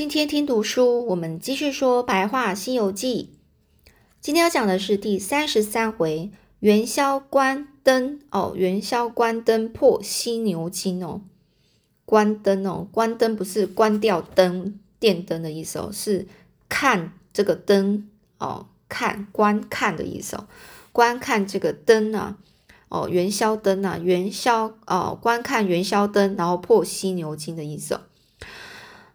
今天听读书，我们继续说《白话西游记》。今天要讲的是第三十三回元宵关灯哦，元宵关灯破犀牛精哦，关灯哦，关灯不是关掉灯电灯的意思哦，是看这个灯哦，看观看的意思哦，观看这个灯啊，哦，元宵灯啊，元宵哦，观看元宵灯，然后破犀牛精的意思哦。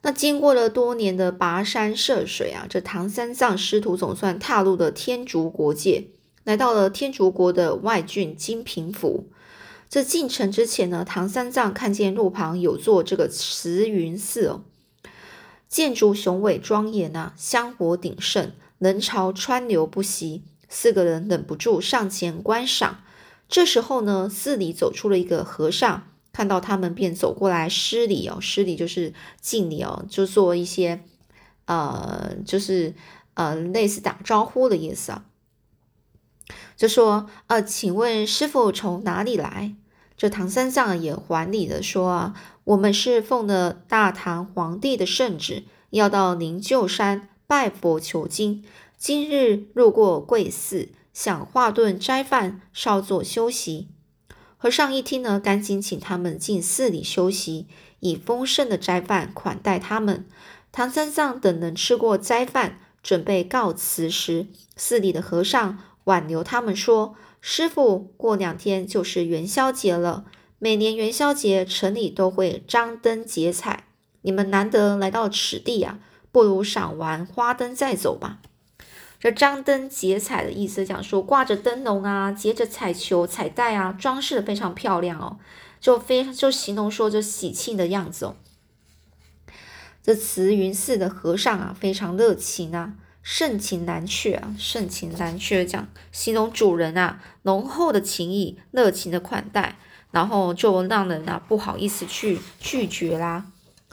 那经过了多年的跋山涉水啊，这唐三藏师徒总算踏入了天竺国界，来到了天竺国的外郡金平府。这进城之前呢，唐三藏看见路旁有座这个慈云寺哦，建筑雄伟庄严啊，香火鼎盛，人潮川流不息。四个人忍不住上前观赏。这时候呢，寺里走出了一个和尚。看到他们，便走过来施礼哦，施礼就是敬礼哦，就做一些呃，就是呃，类似打招呼的意思啊。就说呃，请问师傅从哪里来？这唐三藏也还礼的说啊，我们是奉了大唐皇帝的圣旨，要到灵鹫山拜佛求经，今日路过贵寺，想化顿斋饭，稍作休息。和尚一听呢，赶紧请他们进寺里休息，以丰盛的斋饭款待他们。唐三藏等人吃过斋饭，准备告辞时，寺里的和尚挽留他们说：“师傅，过两天就是元宵节了。每年元宵节，城里都会张灯结彩。你们难得来到此地啊，不如赏完花灯再走吧。”这张灯结彩的意思，讲说挂着灯笼啊，结着彩球、彩带啊，装饰的非常漂亮哦，就非就形容说就喜庆的样子哦。这慈云寺的和尚啊，非常热情啊，盛情难却啊，盛情难却讲形容主人啊浓厚的情谊、热情的款待，然后就让人啊不好意思去拒绝啦。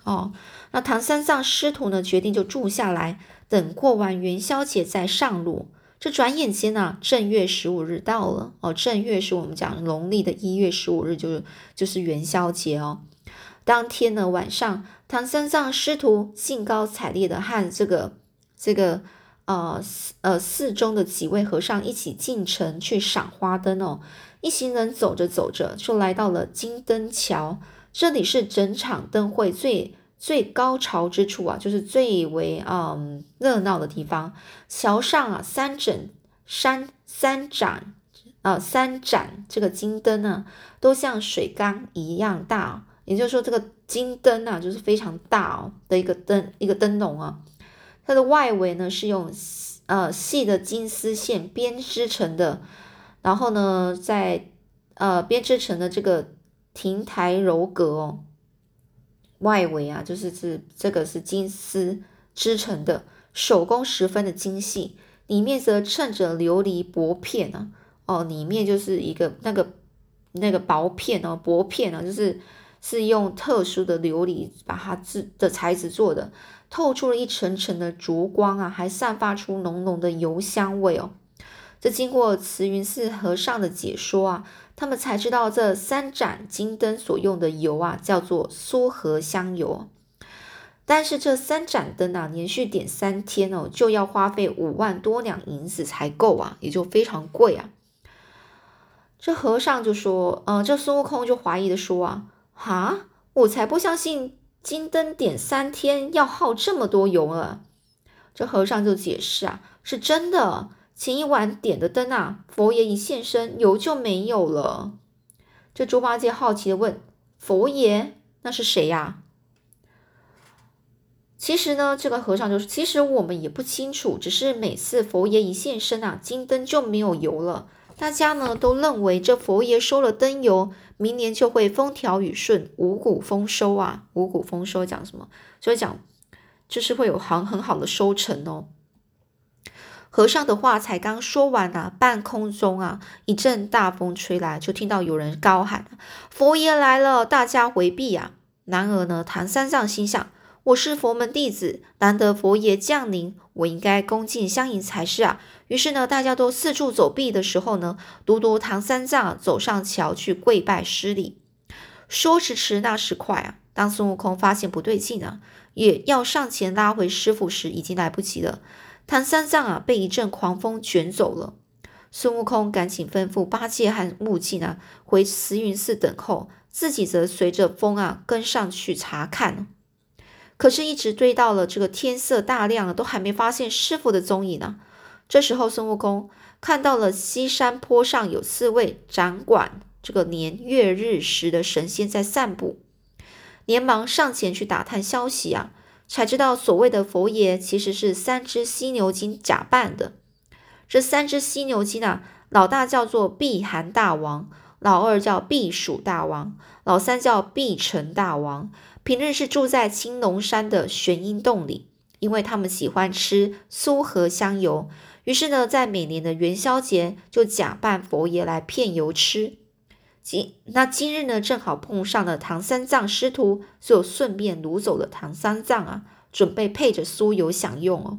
哦，那唐三藏师徒呢，决定就住下来。等过完元宵节再上路。这转眼间呢，正月十五日到了哦。正月是我们讲农历的一月十五日，就是就是元宵节哦。当天呢晚上，唐三藏师徒兴高采烈的和这个这个呃呃寺中的几位和尚一起进城去赏花灯哦。一行人走着走着，就来到了金灯桥，这里是整场灯会最。最高潮之处啊，就是最为嗯热闹的地方。桥上啊，三盏三三盏啊，三盏这个金灯呢，都像水缸一样大。也就是说，这个金灯啊，就是非常大哦的一个灯，一个灯笼啊。它的外围呢是用呃细的金丝线编织成的，然后呢，在呃编织成的这个亭台楼阁哦。外围啊，就是是这个是金丝织成的，手工十分的精细，里面则衬着琉璃薄片啊，哦，里面就是一个那个那个薄片哦，薄片啊，就是是用特殊的琉璃把它制的材质做的，透出了一层层的烛光啊，还散发出浓浓的油香味哦。这经过慈云寺和尚的解说啊。他们才知道这三盏金灯所用的油啊，叫做苏合香油。但是这三盏灯啊，连续点三天哦，就要花费五万多两银子才够啊，也就非常贵啊。这和尚就说：“嗯，这孙悟空就怀疑的说啊，哈，我才不相信金灯点三天要耗这么多油了。”这和尚就解释啊，是真的。前一晚点的灯啊，佛爷一现身，油就没有了。这猪八戒好奇的问：“佛爷，那是谁呀？”其实呢，这个和尚就是，其实我们也不清楚，只是每次佛爷一现身啊，金灯就没有油了。大家呢都认为这佛爷收了灯油，明年就会风调雨顺，五谷丰收啊。五谷丰收讲什么？所以讲就是会有很很好的收成哦。和尚的话才刚说完啊，半空中啊一阵大风吹来，就听到有人高喊：“佛爷来了，大家回避啊！”然而呢，唐三藏心想：“我是佛门弟子，难得佛爷降临，我应该恭敬相迎才是啊！”于是呢，大家都四处走避的时候呢，独独唐三藏走上桥去跪拜施礼。说时迟，那时快啊！当孙悟空发现不对劲啊，也要上前拉回师傅时，已经来不及了。唐三藏啊，被一阵狂风卷走了。孙悟空赶紧吩咐八戒和悟净啊，回慈云寺等候，自己则随着风啊跟上去查看。可是，一直追到了这个天色大亮了，都还没发现师傅的踪影呢。这时候，孙悟空看到了西山坡上有四位掌管这个年月日时的神仙在散步。连忙上前去打探消息啊，才知道所谓的佛爷其实是三只犀牛精假扮的。这三只犀牛精啊，老大叫做避寒大王，老二叫避暑大王，老三叫避尘大王。平日是住在青龙山的玄阴洞里，因为他们喜欢吃酥和香油，于是呢，在每年的元宵节就假扮佛爷来骗油吃。今那今日呢，正好碰上了唐三藏师徒，就顺便掳走了唐三藏啊，准备配着酥油享用哦。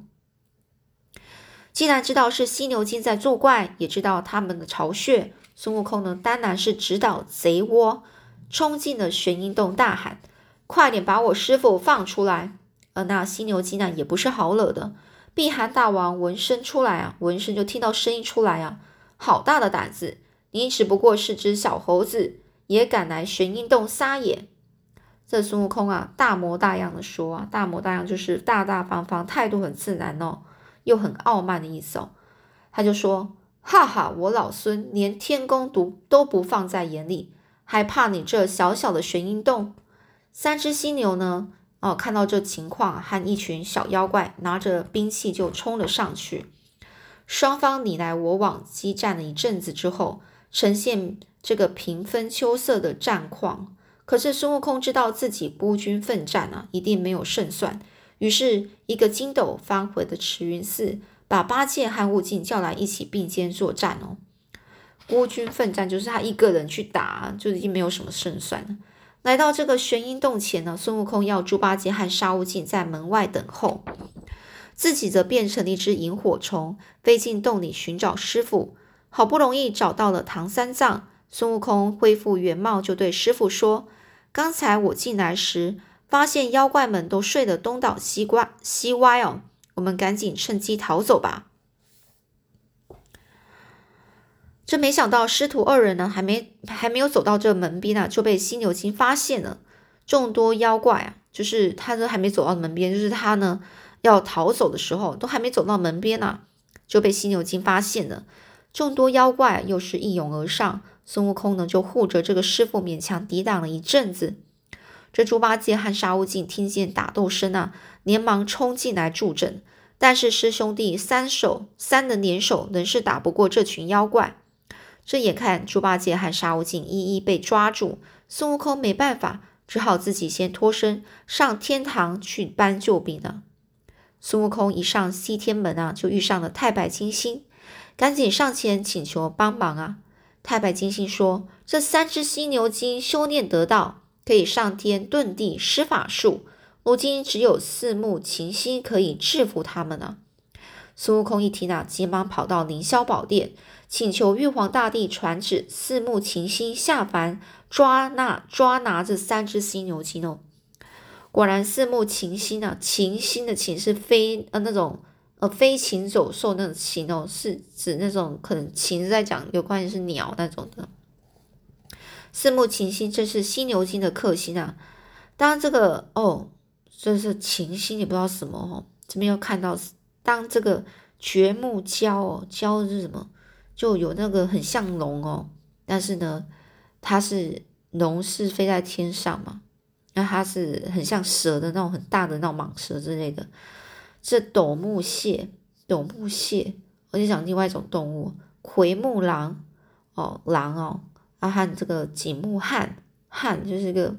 既然知道是犀牛精在作怪，也知道他们的巢穴，孙悟空呢，当然是直捣贼窝，冲进了玄阴洞，大喊：“快点把我师傅放出来！”而那犀牛精呢，也不是好惹的。碧寒大王闻声出来啊，闻声就听到声音出来啊，好大的胆子！你只不过是只小猴子，也敢来玄阴洞撒野？这孙悟空啊，大模大样的说啊，大模大样就是大大方方，态度很自然哦，又很傲慢的意思哦。他就说：“哈哈，我老孙连天宫都都不放在眼里，还怕你这小小的玄阴洞？”三只犀牛呢，哦，看到这情况，和一群小妖怪拿着兵器就冲了上去，双方你来我往，激战了一阵子之后。呈现这个平分秋色的战况，可是孙悟空知道自己孤军奋战啊，一定没有胜算。于是，一个筋斗翻回的慈云寺，把八戒和悟净叫来一起并肩作战哦。孤军奋战就是他一个人去打，就已经没有什么胜算了。来到这个玄阴洞前呢，孙悟空要猪八戒和沙悟净在门外等候，自己则变成了一只萤火虫，飞进洞里寻找师傅。好不容易找到了唐三藏，孙悟空恢复原貌，就对师傅说：“刚才我进来时，发现妖怪们都睡得东倒西瓜西歪哦，我们赶紧趁机逃走吧。”这没想到师徒二人呢，还没还没有走到这门边呢，就被犀牛精发现了。众多妖怪啊，就是他都还没走到门边，就是他呢要逃走的时候，都还没走到门边呢，就被犀牛精发现了。众多妖怪又是一涌而上，孙悟空呢就护着这个师傅勉强抵挡了一阵子。这猪八戒和沙悟净听见打斗声啊，连忙冲进来助阵。但是师兄弟三手三人联手，仍是打不过这群妖怪。这眼看猪八戒和沙悟净一一被抓住，孙悟空没办法，只好自己先脱身上天堂去搬救兵了。孙悟空一上西天门啊，就遇上了太白金星。赶紧上前请求帮忙啊！太白金星说：“这三只犀牛精修炼得道，可以上天遁地施法术。如今只有四目琴心可以制服他们呢。”孙悟空一听啊，急忙跑到凌霄宝殿，请求玉皇大帝传旨，四目琴心下凡抓那抓拿这三只犀牛精哦。果然，四目琴心啊，琴心的琴是飞呃那种。呃，飞禽走兽那种禽哦，是指那种可能禽在讲有关于是鸟那种的。四目禽星，这是犀牛星的克星啊。当这个哦，这是禽星，也不知道什么哦。这边又看到，当这个绝木蛟哦，蛟是什么？就有那个很像龙哦，但是呢，它是龙是飞在天上嘛，那它是很像蛇的那种很大的那种蟒蛇之类的。这斗木蟹，斗木蟹，我就讲另外一种动物，奎木狼哦，狼哦，啊和这个景木汉，汉就是个，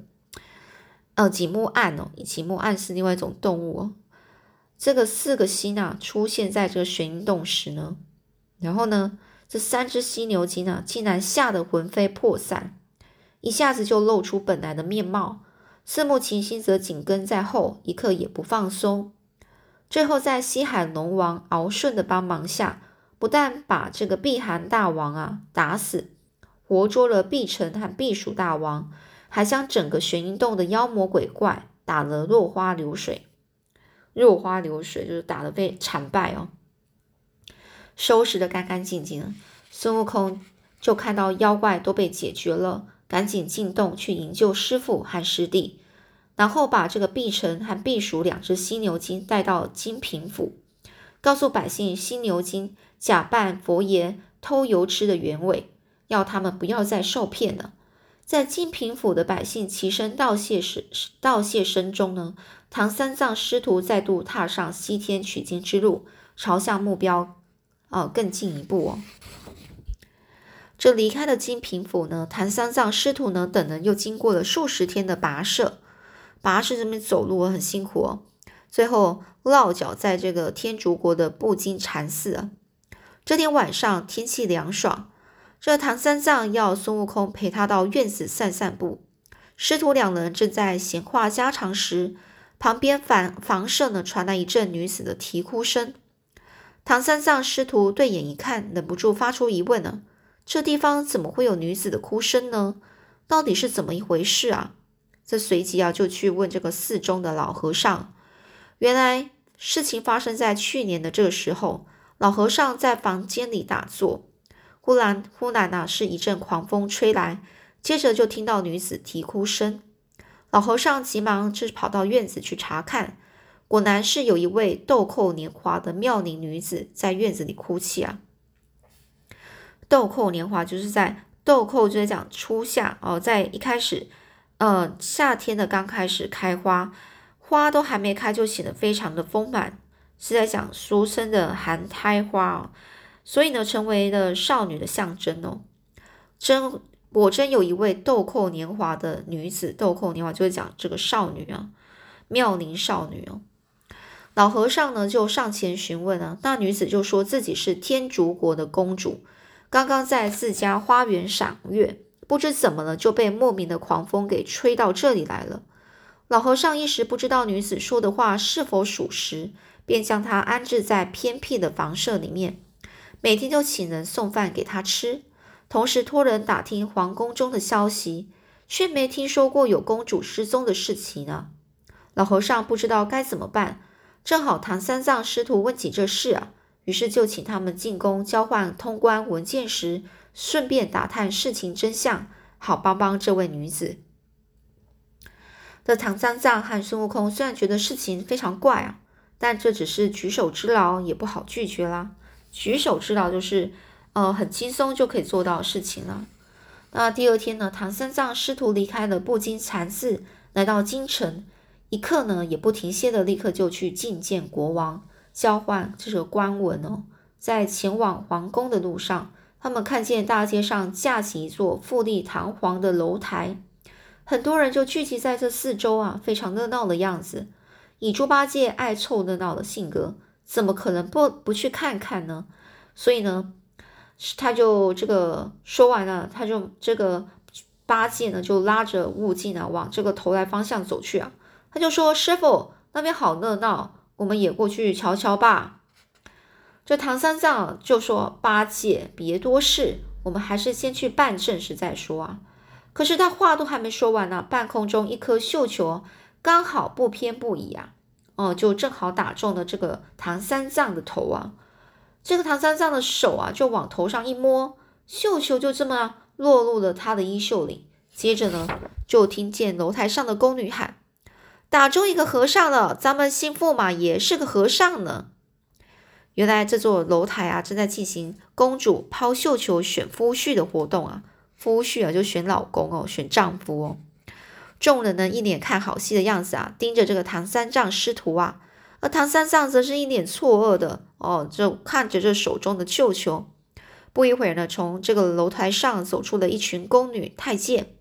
呃，景木暗哦，景木暗是另外一种动物哦。这个四个星啊出现在这个玄阴洞时呢，然后呢，这三只犀牛精啊竟然吓得魂飞魄散，一下子就露出本来的面貌。四目琴心则紧跟在后，一刻也不放松。最后，在西海龙王敖顺的帮忙下，不但把这个避寒大王啊打死，活捉了碧城和避暑大王，还将整个玄阴洞的妖魔鬼怪打得落花流水。落花流水就是打得被惨败哦，收拾的干干净净。孙悟空就看到妖怪都被解决了，赶紧进洞去营救师傅和师弟，然后把这个碧城和碧鼠两只犀牛精带到金平府，告诉百姓犀牛精假扮佛爷偷油吃的原委，要他们不要再受骗了。在金平府的百姓齐声道谢时，道谢声中呢，唐三藏师徒再度踏上西天取经之路，朝向目标，哦，更进一步哦。这离开了金平府呢，唐三藏师徒呢等人又经过了数十天的跋涉，跋涉这边走路很辛苦哦，最后落脚在这个天竺国的布金禅寺。这天晚上天气凉爽。这唐三藏要孙悟空陪他到院子散散步，师徒两人正在闲话家常时，旁边房房舍呢传来一阵女子的啼哭声。唐三藏师徒对眼一看，忍不住发出疑问呢：这地方怎么会有女子的哭声呢？到底是怎么一回事啊？这随即啊就去问这个寺中的老和尚。原来事情发生在去年的这个时候，老和尚在房间里打坐。忽然，忽然呐，是一阵狂风吹来，接着就听到女子啼哭声。老和尚急忙就跑到院子去查看，果然是有一位豆蔻年华的妙龄女子在院子里哭泣啊。豆蔻年华就是在豆蔻，就是讲初夏哦，在一开始，呃，夏天的刚开始开花，花都还没开就显得非常的丰满，是在讲俗称的含胎花哦。所以呢，成为了少女的象征哦。真果真有一位豆蔻年华的女子，豆蔻年华就是讲这个少女啊，妙龄少女哦。老和尚呢就上前询问啊，那女子就说自己是天竺国的公主，刚刚在自家花园赏月，不知怎么了就被莫名的狂风给吹到这里来了。老和尚一时不知道女子说的话是否属实，便将她安置在偏僻的房舍里面。每天就请人送饭给她吃，同时托人打听皇宫中的消息，却没听说过有公主失踪的事情呢。老和尚不知道该怎么办，正好唐三藏师徒问起这事啊，于是就请他们进宫交换通关文件时，顺便打探事情真相，好帮帮这位女子。这唐三藏和孙悟空虽然觉得事情非常怪啊，但这只是举手之劳，也不好拒绝啦。举手之劳就是，呃，很轻松就可以做到事情了。那第二天呢，唐三藏师徒离开了布金禅寺，来到京城，一刻呢也不停歇的，立刻就去觐见国王，交换这个官文哦。在前往皇宫的路上，他们看见大街上架起一座富丽堂皇的楼台，很多人就聚集在这四周啊，非常热闹的样子。以猪八戒爱凑热闹的性格。怎么可能不不去看看呢？所以呢，他就这个说完了，他就这个八戒呢就拉着悟净啊往这个投来方向走去啊。他就说：“师傅那边好热闹，我们也过去瞧瞧吧。”这唐三藏就说：“八戒别多事，我们还是先去办正事再说啊。”可是他话都还没说完呢，半空中一颗绣球刚好不偏不倚啊。哦，就正好打中了这个唐三藏的头啊！这个唐三藏的手啊，就往头上一摸，绣球就这么落入了他的衣袖里。接着呢，就听见楼台上的宫女喊：“打中一个和尚了！咱们新驸马也是个和尚呢。”原来这座楼台啊，正在进行公主抛绣球选夫婿的活动啊！夫婿啊，就选老公哦，选丈夫哦。众人呢一脸看好戏的样子啊，盯着这个唐三藏师徒啊，而唐三藏则是一脸错愕的哦，就看着这手中的绣球。不一会儿呢，从这个楼台上走出了一群宫女太监，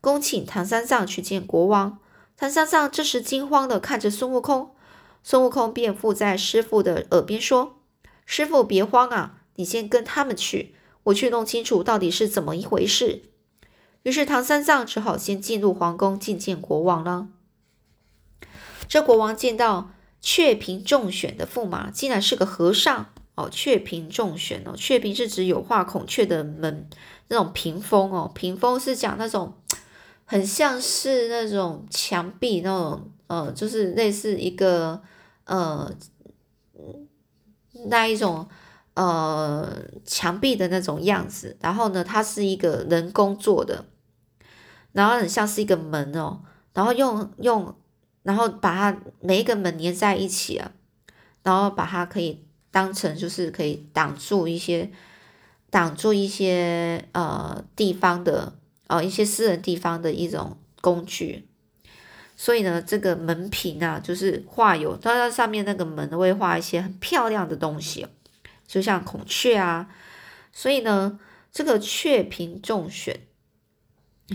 恭请唐三藏去见国王。唐三藏这时惊慌的看着孙悟空，孙悟空便附在师傅的耳边说：“师傅别慌啊，你先跟他们去，我去弄清楚到底是怎么一回事。”于是唐三藏只好先进入皇宫觐见国王了。这国王见到雀屏中选的驸马，竟然是个和尚哦！雀屏中选哦，雀屏是指有画孔雀的门那种屏风哦，屏风是讲那种很像是那种墙壁那种，呃，就是类似一个呃那一种呃墙壁的那种样子。然后呢，它是一个人工做的，然后很像是一个门哦，然后用用，然后把它每一个门连在一起啊，然后把它可以当成就是可以挡住一些。挡住一些呃地方的呃一些私人地方的一种工具，所以呢，这个门屏啊，就是画有它在上面那个门会画一些很漂亮的东西，就像孔雀啊，所以呢，这个雀屏中选，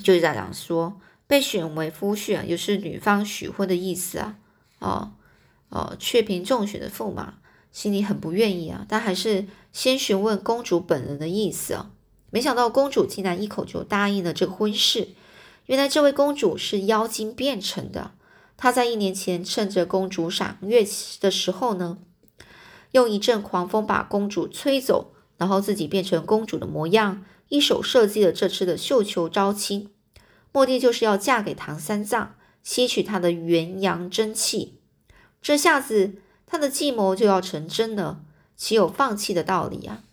就是在讲说被选为夫婿啊，也是女方许婚的意思啊，哦哦，雀屏中选的驸马。心里很不愿意啊，但还是先询问公主本人的意思啊。没想到公主竟然一口就答应了这个婚事。原来这位公主是妖精变成的。她在一年前趁着公主赏月的时候呢，用一阵狂风把公主吹走，然后自己变成公主的模样，一手设计了这次的绣球招亲，目的就是要嫁给唐三藏，吸取他的元阳真气。这下子。他的计谋就要成真了，岂有放弃的道理啊？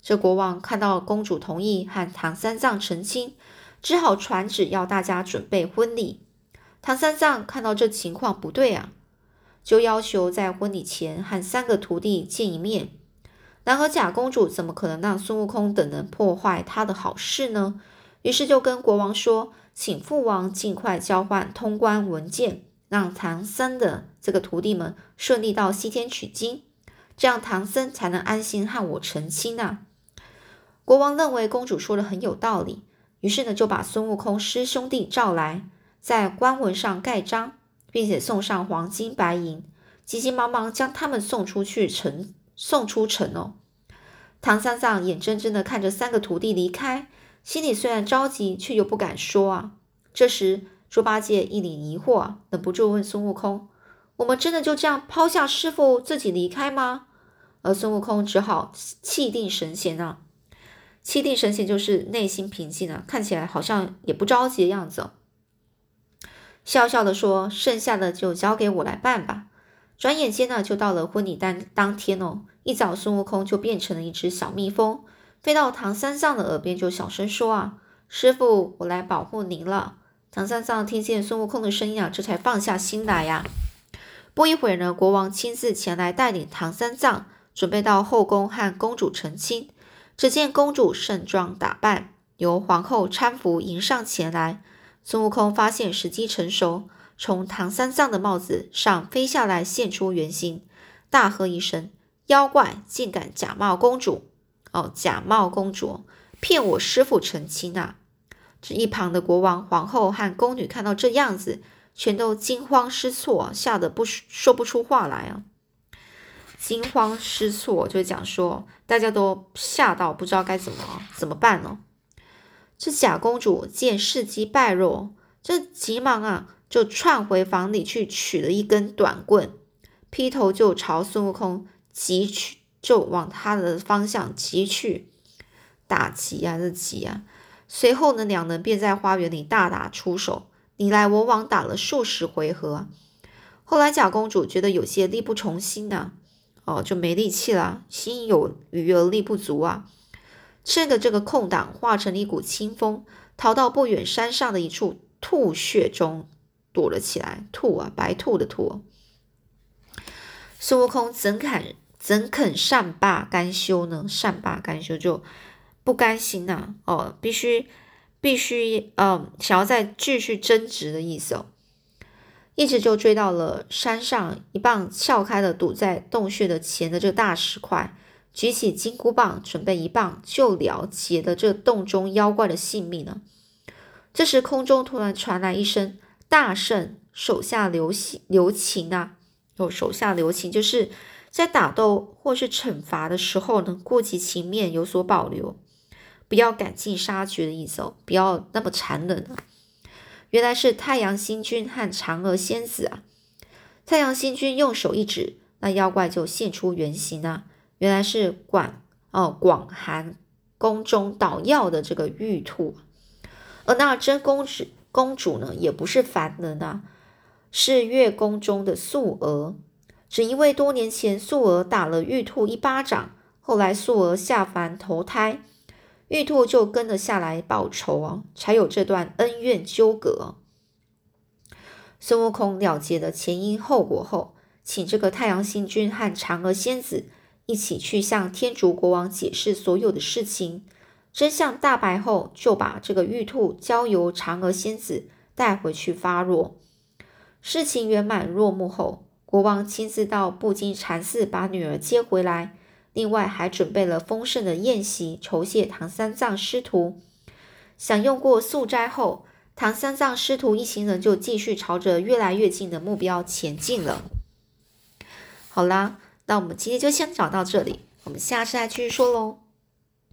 这国王看到公主同意和唐三藏成亲，只好传旨要大家准备婚礼。唐三藏看到这情况不对啊，就要求在婚礼前和三个徒弟见一面。然而假公主怎么可能让孙悟空等人破坏他的好事呢？于是就跟国王说，请父王尽快交换通关文件。让唐僧的这个徒弟们顺利到西天取经，这样唐僧才能安心和我成亲啊！国王认为公主说的很有道理，于是呢就把孙悟空师兄弟召来，在官文上盖章，并且送上黄金白银，急急忙忙将他们送出去城，送出城哦。唐三藏眼睁睁的看着三个徒弟离开，心里虽然着急，却又不敢说啊。这时。猪八戒一脸疑惑，忍不住问孙悟空：“我们真的就这样抛下师傅自己离开吗？”而孙悟空只好气定神闲啊，气定神闲就是内心平静啊，看起来好像也不着急的样子，笑笑的说：“剩下的就交给我来办吧。”转眼间呢，就到了婚礼当当天哦。一早，孙悟空就变成了一只小蜜蜂，飞到唐三藏的耳边，就小声说：“啊，师傅，我来保护您了。”唐三藏听见孙悟空的声音啊，这才放下心来呀。不一会儿呢，国王亲自前来带领唐三藏，准备到后宫和公主成亲。只见公主盛装打扮，由皇后搀扶迎上前来。孙悟空发现时机成熟，从唐三藏的帽子上飞下来，现出原形，大喝一声：“妖怪，竟敢假冒公主！哦，假冒公主，骗我师傅成亲啊！”这一旁的国王、皇后和宫女看到这样子，全都惊慌失措，吓得不说不出话来啊！惊慌失措就讲说，大家都吓到不知道该怎么怎么办呢？这假公主见事机败露，这急忙啊，就窜回房里去取了一根短棍，劈头就朝孙悟空急去，就往他的方向急去，打急啊，这急啊！随后呢，两人便在花园里大打出手，你来我往，打了数十回合。后来假公主觉得有些力不从心呐，哦，就没力气了，心有余而力不足啊。趁着这个空档，化成了一股清风，逃到不远山上的一处兔穴中躲了起来。兔啊，白兔的兔。孙悟空怎肯怎肯善罢甘休呢？善罢甘休就。不甘心呐，哦，必须，必须，嗯，想要再继续争执的意思哦，一直就追到了山上一棒撬开了堵在洞穴的前的这大石块，举起金箍棒，准备一棒就了结的这洞中妖怪的性命呢。这时空中突然传来一声“大圣手下留情留情啊”，哦，手下留情就是在打斗或是惩罚的时候呢，顾及情面，有所保留。不要赶尽杀绝的意思哦，不要那么残忍啊！原来是太阳星君和嫦娥仙子啊！太阳星君用手一指，那妖怪就现出原形啊！原来是广哦广寒宫中捣药的这个玉兔，而那真公主公主呢也不是凡人啊，是月宫中的素娥。只因为多年前素娥打了玉兔一巴掌，后来素娥下凡投胎，玉兔就跟了下来报仇啊，才有这段恩怨纠葛。孙悟空了结了前因后果后，请这个太阳星君和嫦娥仙子一起去向天竺国王解释所有的事情。真相大白后，就把这个玉兔交由嫦娥仙子带回去发落。事情圆满落幕后。国王亲自到布金禅寺把女儿接回来，另外还准备了丰盛的宴席酬谢唐三藏师徒。享用过素斋后，唐三藏师徒一行人就继续朝着越来越近的目标前进了。好啦，那我们今天就先讲到这里，我们下次再继续说喽。